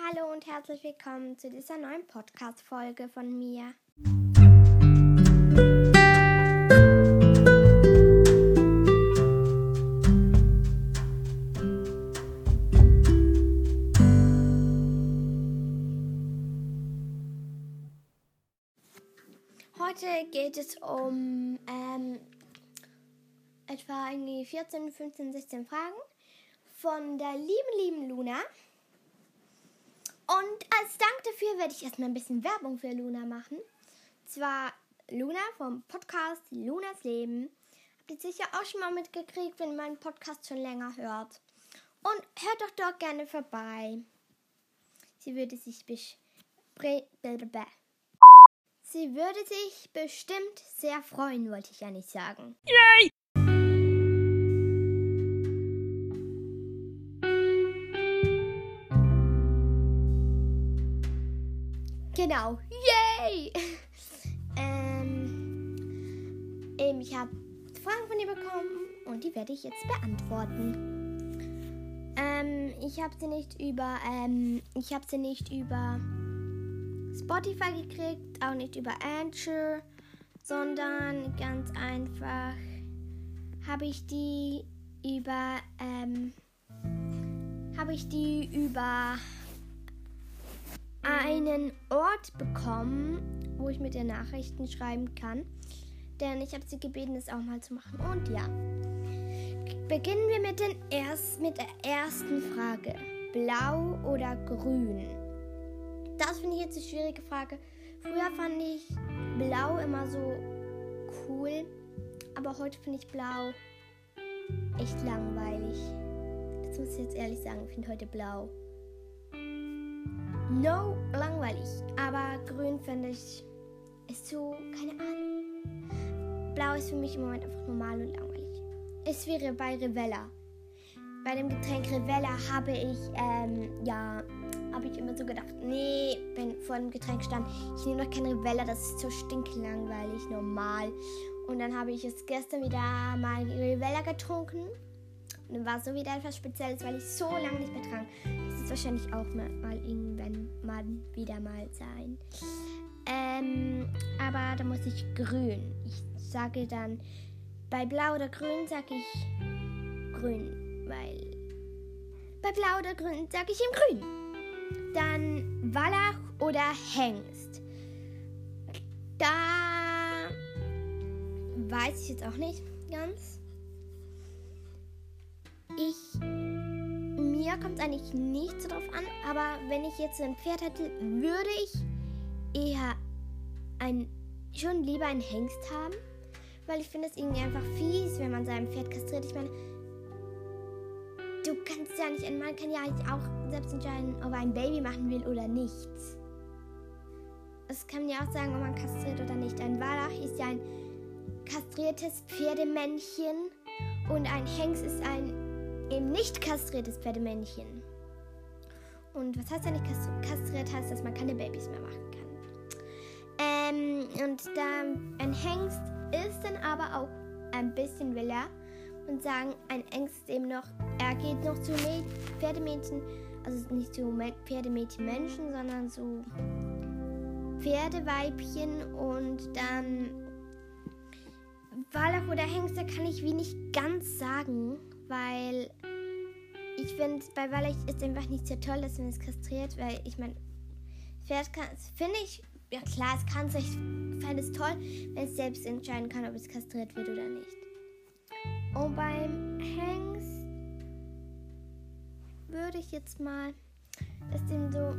Hallo und herzlich willkommen zu dieser neuen Podcast-Folge von mir. Heute geht es um ähm, etwa irgendwie 14, 15, 16 Fragen von der lieben, lieben Luna. Und als Dank dafür werde ich erstmal ein bisschen Werbung für Luna machen. Zwar Luna vom Podcast Lunas Leben. Habt ihr sicher auch schon mal mitgekriegt, wenn ihr meinen Podcast schon länger hört. Und hört doch dort gerne vorbei. Sie würde sich Sie würde sich bestimmt sehr freuen, wollte ich ja nicht sagen. Yay! Genau. Yay! ähm, eben, ich habe Fragen von ihr bekommen und die werde ich jetzt beantworten. Ähm, ich habe sie nicht über, ähm, ich habe sie nicht über Spotify gekriegt, auch nicht über Anchor, sondern ganz einfach habe ich die über, ähm, habe ich die über einen Ort bekommen, wo ich mit den Nachrichten schreiben kann. Denn ich habe sie gebeten, das auch mal zu machen. Und ja, beginnen wir mit, den erst, mit der ersten Frage. Blau oder grün? Das finde ich jetzt eine schwierige Frage. Früher fand ich blau immer so cool, aber heute finde ich blau echt langweilig. Das muss ich jetzt ehrlich sagen, ich finde heute blau No, langweilig. Aber grün finde ich ist so, keine Ahnung. Blau ist für mich im Moment einfach normal und langweilig. Es wäre bei Rivella. Bei dem Getränk Rivella habe ich, ähm, ja, habe ich immer so gedacht, nee, wenn vor dem Getränk stand, ich nehme doch kein Rivella, das ist so stinklangweilig, normal. Und dann habe ich es gestern wieder mal Rivella getrunken. War so wieder etwas Spezielles, weil ich so lange nicht mehr trank es wahrscheinlich auch mal, mal irgendwann mal wieder mal sein. Ähm, aber da muss ich grün. Ich sage dann, bei blau oder grün sage ich grün, weil bei blau oder grün sage ich ihm grün. Dann Wallach oder Hengst. Da weiß ich jetzt auch nicht ganz. Ich mir kommt es eigentlich nicht so drauf an, aber wenn ich jetzt ein Pferd hätte, würde ich eher ein, schon lieber einen Hengst haben, weil ich finde es irgendwie einfach fies, wenn man sein Pferd kastriert. Ich meine, du kannst ja nicht, man kann ja auch selbst entscheiden, ob er ein Baby machen will oder nicht. Es kann ja auch sagen, ob man kastriert oder nicht. Ein Wallach ist ja ein kastriertes Pferdemännchen und ein Hengst ist ein eben nicht kastriertes Pferdemännchen. Und was heißt ja nicht kastriert? Heißt, dass man keine Babys mehr machen kann. Ähm, und da ein Hengst ist dann aber auch ein bisschen will er und sagen, ein Hengst ist eben noch, er geht noch zu Pferdemädchen, also nicht zu Pferdemädchen-Menschen, sondern zu Pferdeweibchen und dann Wallach oder Hengst, da kann ich wie nicht ganz sagen, weil ich finde, bei Wallach ist einfach nicht so toll, dass man es kastriert, weil ich meine, Pferd kann, finde ich, ja klar, es kann sich, ich fände es toll, wenn es selbst entscheiden kann, ob es kastriert wird oder nicht. Und beim Hengst würde ich jetzt mal, dass dem so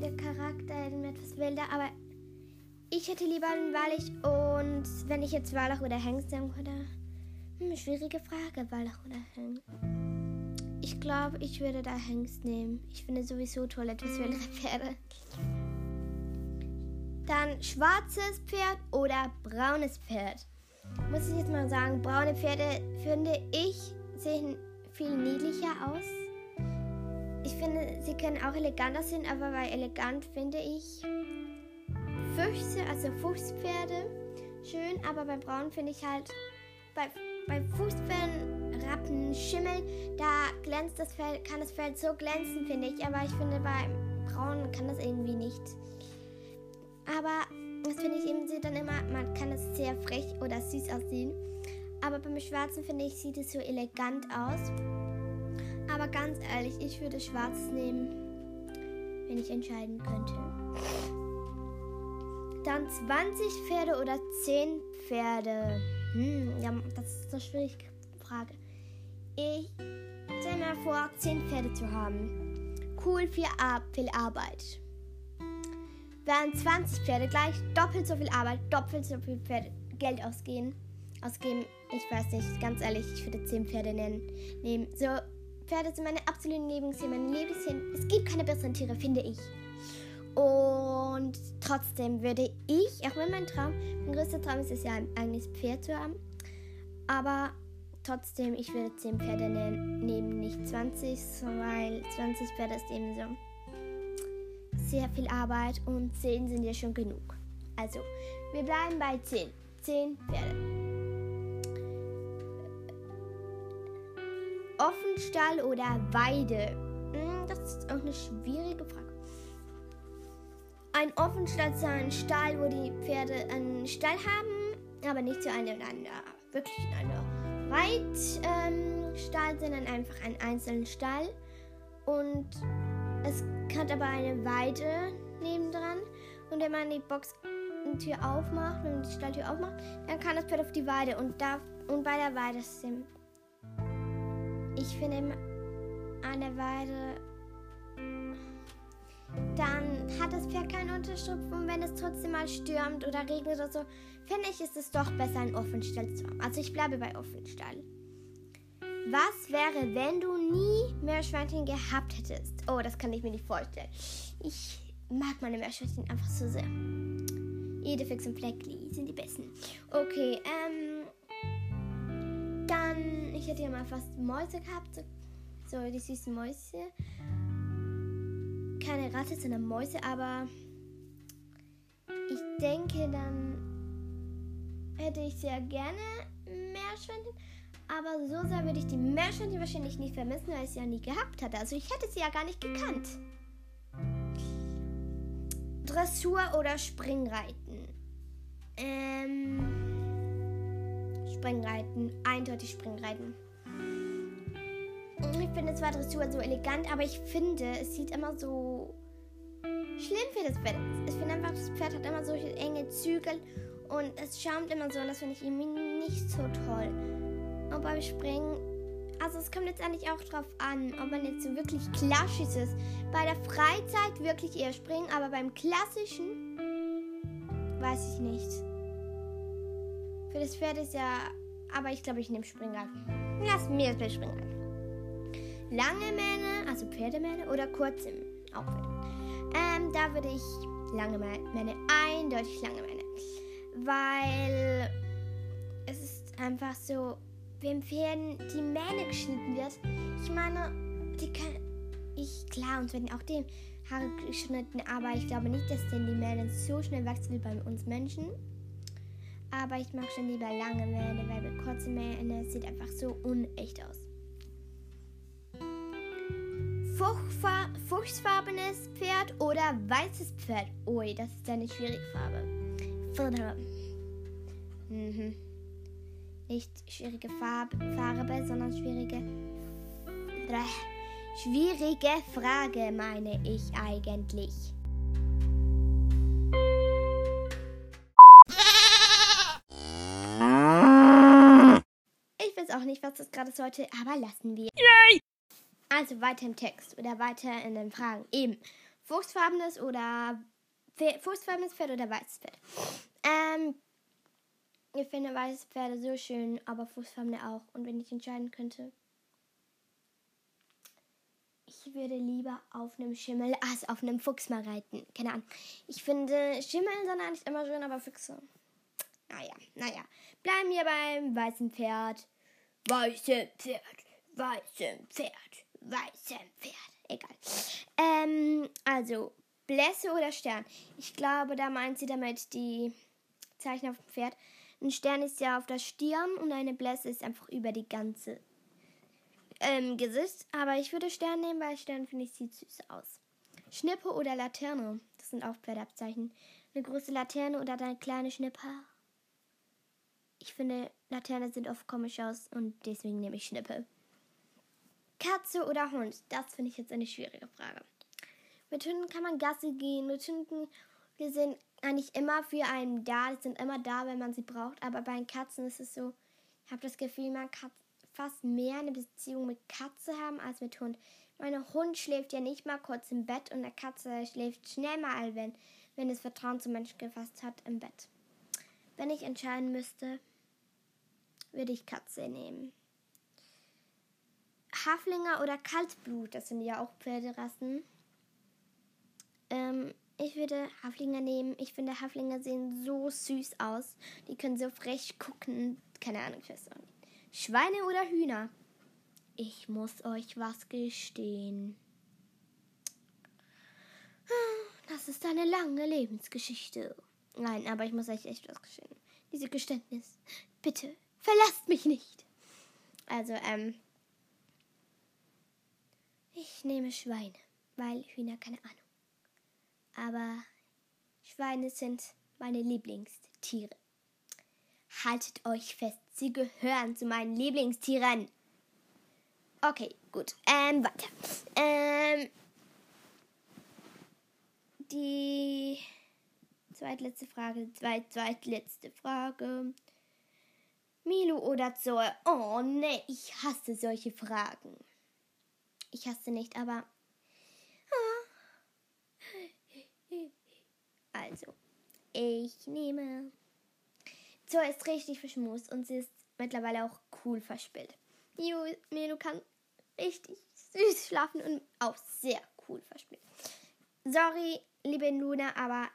der Charakter etwas wilder, aber ich hätte lieber einen Wallach und wenn ich jetzt Wallach oder Hengst sagen würde, hm, schwierige Frage, Wallach oder Hengst. Ich glaube, ich würde da Hengst nehmen. Ich finde sowieso toll etwas für andere Pferde. Dann schwarzes Pferd oder braunes Pferd. Muss ich jetzt mal sagen, braune Pferde finde ich sehen viel niedlicher aus. Ich finde, sie können auch eleganter sein, aber bei elegant finde ich Füchse, also Fuchspferde, schön, aber bei braun finde ich halt bei bei Fußbällen, Rappen, Schimmel, da glänzt das Feld, kann das Feld so glänzen, finde ich. Aber ich finde, bei Frauen kann das irgendwie nicht. Aber das finde ich eben, sieht dann immer, man kann es sehr frech oder süß aussehen. Aber beim Schwarzen finde ich, sieht es so elegant aus. Aber ganz ehrlich, ich würde Schwarz nehmen, wenn ich entscheiden könnte. Dann 20 Pferde oder 10 Pferde. Hm, ja, das ist eine schwierige Frage. Ich stelle mir vor, 10 Pferde zu haben. Cool, viel, Ar viel Arbeit. Wären 20 Pferde gleich doppelt so viel Arbeit, doppelt so viel Pferde, Geld ausgehen, ausgeben. Ich weiß nicht, ganz ehrlich, ich würde 10 Pferde nennen, nehmen. So, Pferde sind meine absoluten Lieblingstiere, meine Lieblingstiere. Es gibt keine besseren Tiere, finde ich. Und trotzdem würde ich, auch wenn mein Traum, mein größter Traum ist es ja, ein eigenes Pferd zu haben. Aber trotzdem, ich würde 10 Pferde nehmen, nicht 20, weil 20 Pferde ist eben so sehr viel Arbeit und 10 sind ja schon genug. Also, wir bleiben bei 10. 10 Pferde. Offenstall oder Weide? Hm, das ist auch eine schwierige Frage. Ein Offenstall ist ein Stall, wo die Pferde einen Stall haben, aber nicht zu einem wirklich in einer Reitstall, ähm, sondern einfach einen einzelnen Stall. Und es hat aber eine Weide nebendran. Und wenn man die Boxtür aufmacht, wenn man die Stalltür aufmacht, dann kann das Pferd auf die Weide. Und, da, und bei der Weide sind. Ich finde, an der Weide dann hat das Pferd keinen Unterschlupf und wenn es trotzdem mal stürmt oder regnet oder so, finde ich, ist es doch besser, einen Offenstall zu haben. Also ich bleibe bei Offenstall. Was wäre, wenn du nie Meerschweinchen gehabt hättest? Oh, das kann ich mir nicht vorstellen. Ich mag meine Meerschweinchen einfach so sehr. Edefix und Fleckli sind die besten. Okay, ähm. Dann, ich hätte ja mal fast Mäuse gehabt. So, so die süßen Mäuse keine Ratte, sondern Mäuse, aber ich denke, dann hätte ich sehr gerne Meerschweinchen. Aber so sehr würde ich die Meerschweinchen wahrscheinlich nicht vermissen, weil ich sie ja nie gehabt hatte. Also ich hätte sie ja gar nicht gekannt. Dressur oder Springreiten? Ähm, Springreiten. Eindeutig Springreiten. Ich finde zwar Dressur so elegant, aber ich finde, es sieht immer so schlimm für das Pferd. Ich finde einfach, das Pferd hat immer solche enge Zügel und es schaumt immer so und das finde ich irgendwie nicht so toll. Und beim Springen, also es kommt jetzt eigentlich auch drauf an, ob man jetzt so wirklich klassisch ist. Bei der Freizeit wirklich eher springen, aber beim klassischen weiß ich nicht. Für das Pferd ist ja, aber ich glaube, ich nehme Springreiten. Lass mir das bei Springreiten. Lange Mähne, also Pferdemähne oder kurze Outfit. Ähm, da würde ich lange Mähne, eindeutig lange Mähne. Weil es ist einfach so, wenn Pferden die Mähne geschnitten wird, ich meine, die können, ich, klar, uns werden auch die Haare geschnitten, aber ich glaube nicht, dass denn die Mähne so schnell wachsen wie bei uns Menschen. Aber ich mag schon lieber lange Mähne, weil kurze Mähne sieht einfach so unecht aus. Fuchsfarbenes Pferd oder weißes Pferd? Ui, das ist eine schwierige Farbe. Mhm. Nicht schwierige Farbe, Farbe sondern schwierige. Schwierige Frage, meine ich eigentlich. Ich weiß auch nicht, was das gerade sollte, aber lassen wir. Yay! Also weiter im Text oder weiter in den Fragen. Eben. Fuchsfarbenes oder fuchsfarbenes Pferd oder weißes Pferd. Ähm, ich finde weiße Pferde so schön, aber fuchsfarbene auch. Und wenn ich entscheiden könnte, ich würde lieber auf einem Schimmel als auf einem Fuchs mal reiten. Keine Ahnung. Ich finde Schimmel sind eigentlich immer schön, aber Füchse. Naja, naja. Bleiben wir beim weißen Pferd. Weiße Pferd, weiße Pferd weißem Pferd. Egal. Ähm, also, Blässe oder Stern? Ich glaube, da meint sie damit die Zeichen auf dem Pferd. Ein Stern ist ja auf der Stirn und eine Blässe ist einfach über die ganze ähm, Gesicht. Aber ich würde Stern nehmen, weil Stern finde ich sieht süß aus. Schnippe oder Laterne? Das sind auch Pferdeabzeichen. Eine große Laterne oder eine kleine Schnippe? Ich finde, Laterne sind oft komisch aus und deswegen nehme ich Schnippe. Katze oder Hund? Das finde ich jetzt eine schwierige Frage. Mit Hunden kann man Gasse gehen. Mit Hunden, wir sind eigentlich immer für einen da. Die sind immer da, wenn man sie braucht. Aber bei den Katzen ist es so, ich habe das Gefühl, man kann fast mehr eine Beziehung mit Katze haben als mit Hund. Mein Hund schläft ja nicht mal kurz im Bett und eine Katze schläft schnell mal, wenn, wenn es Vertrauen zum Menschen gefasst hat, im Bett. Wenn ich entscheiden müsste, würde ich Katze nehmen. Haflinger oder Kaltblut, das sind ja auch Pferderassen. Ähm, ich würde Haflinger nehmen. Ich finde, Haflinger sehen so süß aus. Die können so frech gucken. Keine Ahnung, ich weiß auch nicht. Schweine oder Hühner? Ich muss euch was gestehen. Das ist eine lange Lebensgeschichte. Nein, aber ich muss euch echt was gestehen. Diese Geständnis. Bitte, verlasst mich nicht. Also, ähm. Ich nehme Schweine, weil Hühner keine Ahnung. Aber Schweine sind meine Lieblingstiere. Haltet euch fest, sie gehören zu meinen Lieblingstieren. Okay, gut. Ähm, weiter. Ähm, die zweitletzte Frage, zweit, zweitletzte Frage. Milo oder Zoe? Oh ne, ich hasse solche Fragen. Ich hasse nicht, aber. Also, ich nehme. Zoe ist richtig verschmust und sie ist mittlerweile auch cool verspielt. Milo kann richtig süß schlafen und auch sehr cool verspielt. Sorry, liebe Luna, aber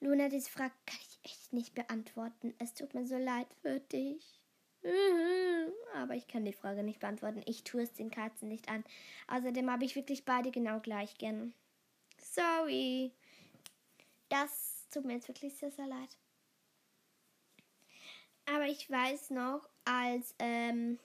Luna, diese Frage kann ich echt nicht beantworten. Es tut mir so leid für dich. Aber ich kann die Frage nicht beantworten. Ich tue es den Katzen nicht an. Außerdem habe ich wirklich beide genau gleich gern. Sorry. Das tut mir jetzt wirklich sehr, sehr leid. Aber ich weiß noch, als ähm,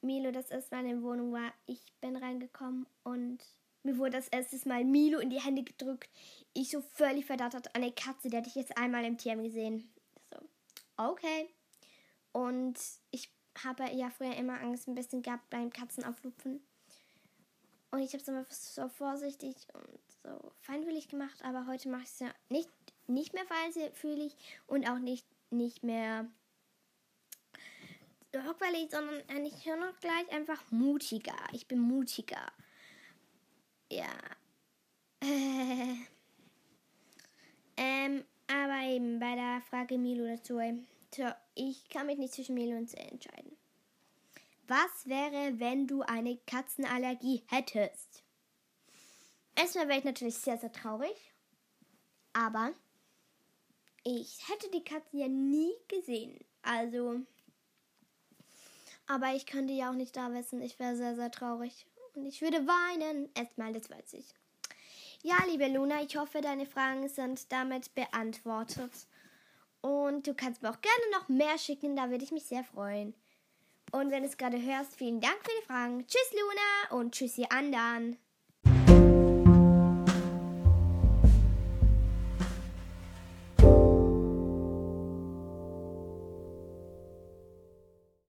Milo das erste Mal in der Wohnung war, ich bin reingekommen und mir wurde das erste Mal Milo in die Hände gedrückt. Ich so völlig verdattert an eine Katze, die hatte ich jetzt einmal im TM gesehen. Okay. Und ich habe ja früher immer Angst ein bisschen gehabt beim Katzenauflupfen. Und ich habe es immer so vorsichtig und so feinwillig gemacht, aber heute mache ich es ja nicht, nicht mehr feinfühlig und auch nicht, nicht mehr rockweilig, sondern eigentlich nur noch gleich einfach mutiger. Ich bin mutiger. Ja. Äh. Ähm, aber eben bei Frage Milo dazu. Ich kann mich nicht zwischen Milo und Zell entscheiden. Was wäre, wenn du eine Katzenallergie hättest? Erstmal wäre ich natürlich sehr, sehr traurig. Aber ich hätte die Katzen ja nie gesehen. Also. Aber ich könnte ja auch nicht da wissen. Ich wäre sehr, sehr traurig. Und ich würde weinen. Erstmal, das weiß ich. Ja, liebe Luna, ich hoffe, deine Fragen sind damit beantwortet. Und du kannst mir auch gerne noch mehr schicken, da würde ich mich sehr freuen. Und wenn du es gerade hörst, vielen Dank für die Fragen. Tschüss, Luna, und tschüss, ihr anderen.